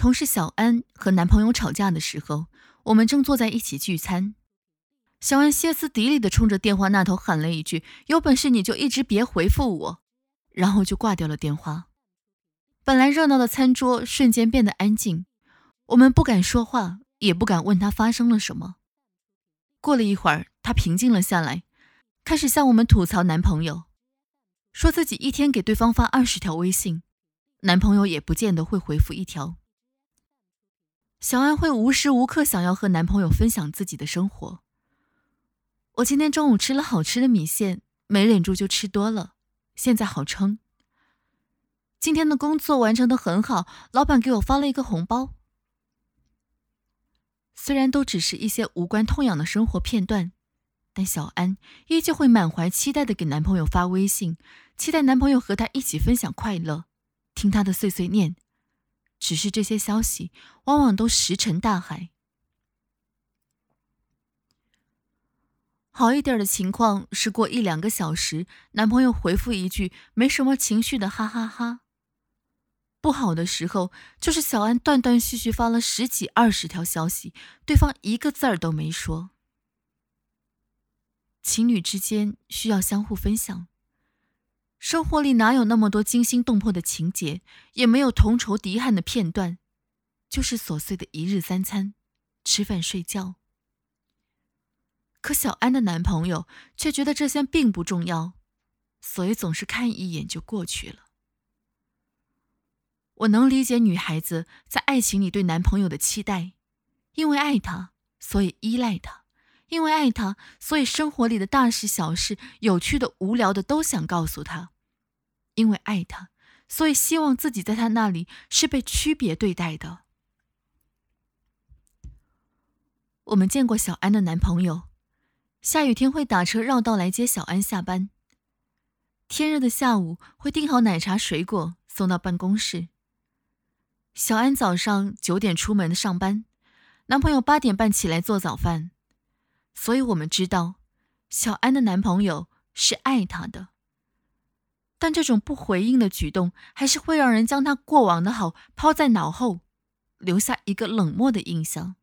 同事小安和男朋友吵架的时候，我们正坐在一起聚餐。小安歇斯底里的冲着电话那头喊了一句：“有本事你就一直别回复我！”然后就挂掉了电话。本来热闹的餐桌瞬间变得安静，我们不敢说话，也不敢问他发生了什么。过了一会儿，他平静了下来，开始向我们吐槽男朋友，说自己一天给对方发二十条微信，男朋友也不见得会回复一条。小安会无时无刻想要和男朋友分享自己的生活。我今天中午吃了好吃的米线，没忍住就吃多了，现在好撑。今天的工作完成的很好，老板给我发了一个红包。虽然都只是一些无关痛痒的生活片段，但小安依旧会满怀期待的给男朋友发微信，期待男朋友和她一起分享快乐，听她的碎碎念。只是这些消息往往都石沉大海。好一点的情况是过一两个小时，男朋友回复一句没什么情绪的哈哈哈。不好的时候就是小安断断续续发了十几二十条消息，对方一个字儿都没说。情侣之间需要相互分享。生活里哪有那么多惊心动魄的情节，也没有同仇敌忾的片段，就是琐碎的一日三餐，吃饭睡觉。可小安的男朋友却觉得这些并不重要，所以总是看一眼就过去了。我能理解女孩子在爱情里对男朋友的期待，因为爱他，所以依赖他；因为爱他，所以生活里的大事小事、有趣的、无聊的都想告诉他；因为爱他，所以希望自己在他那里是被区别对待的。我们见过小安的男朋友，下雨天会打车绕道来接小安下班；天热的下午会订好奶茶、水果送到办公室。小安早上九点出门上班，男朋友八点半起来做早饭，所以我们知道，小安的男朋友是爱她的。但这种不回应的举动，还是会让人将他过往的好抛在脑后，留下一个冷漠的印象。《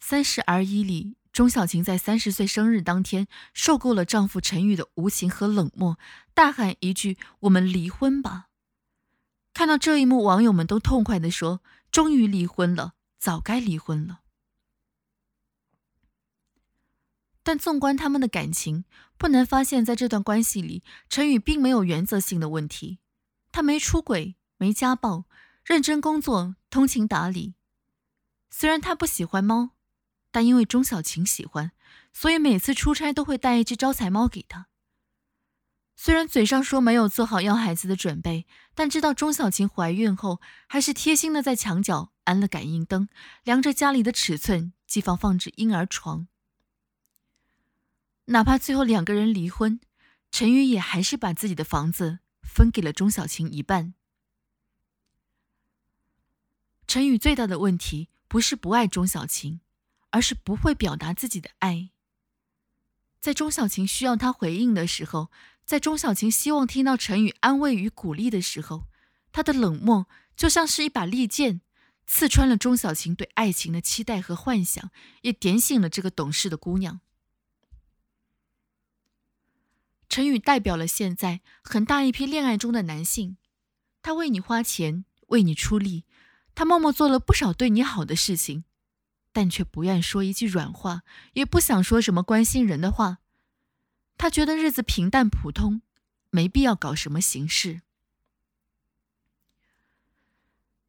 三十而已》里，钟小晴在三十岁生日当天，受够了丈夫陈宇的无情和冷漠，大喊一句：“我们离婚吧！”看到这一幕，网友们都痛快地说：“终于离婚了，早该离婚了。”但纵观他们的感情，不难发现，在这段关系里，陈宇并没有原则性的问题。他没出轨，没家暴，认真工作，通情达理。虽然他不喜欢猫，但因为钟小晴喜欢，所以每次出差都会带一只招财猫给他。虽然嘴上说没有做好要孩子的准备，但知道钟小晴怀孕后，还是贴心的在墙角安了感应灯，量着家里的尺寸，寄放放置婴儿床。哪怕最后两个人离婚，陈宇也还是把自己的房子分给了钟小晴一半。陈宇最大的问题不是不爱钟小晴，而是不会表达自己的爱。在钟小晴需要他回应的时候。在钟小晴希望听到陈宇安慰与鼓励的时候，他的冷漠就像是一把利剑，刺穿了钟小晴对爱情的期待和幻想，也点醒了这个懂事的姑娘。陈宇代表了现在很大一批恋爱中的男性，他为你花钱，为你出力，他默默做了不少对你好的事情，但却不愿说一句软话，也不想说什么关心人的话。他觉得日子平淡普通，没必要搞什么形式。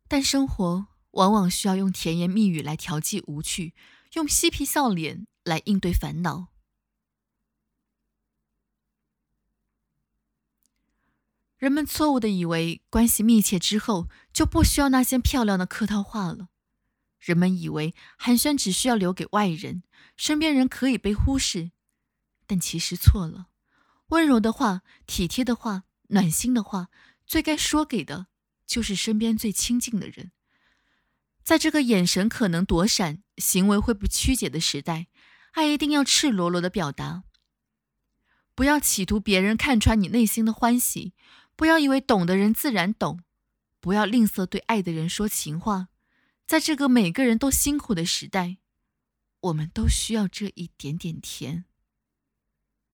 但生活往往需要用甜言蜜语来调剂无趣，用嬉皮笑脸来应对烦恼。人们错误的以为关系密切之后就不需要那些漂亮的客套话了，人们以为寒暄只需要留给外人，身边人可以被忽视。但其实错了，温柔的话、体贴的话、暖心的话，最该说给的，就是身边最亲近的人。在这个眼神可能躲闪、行为会不曲解的时代，爱一定要赤裸裸的表达。不要企图别人看穿你内心的欢喜，不要以为懂的人自然懂，不要吝啬对爱的人说情话。在这个每个人都辛苦的时代，我们都需要这一点点甜。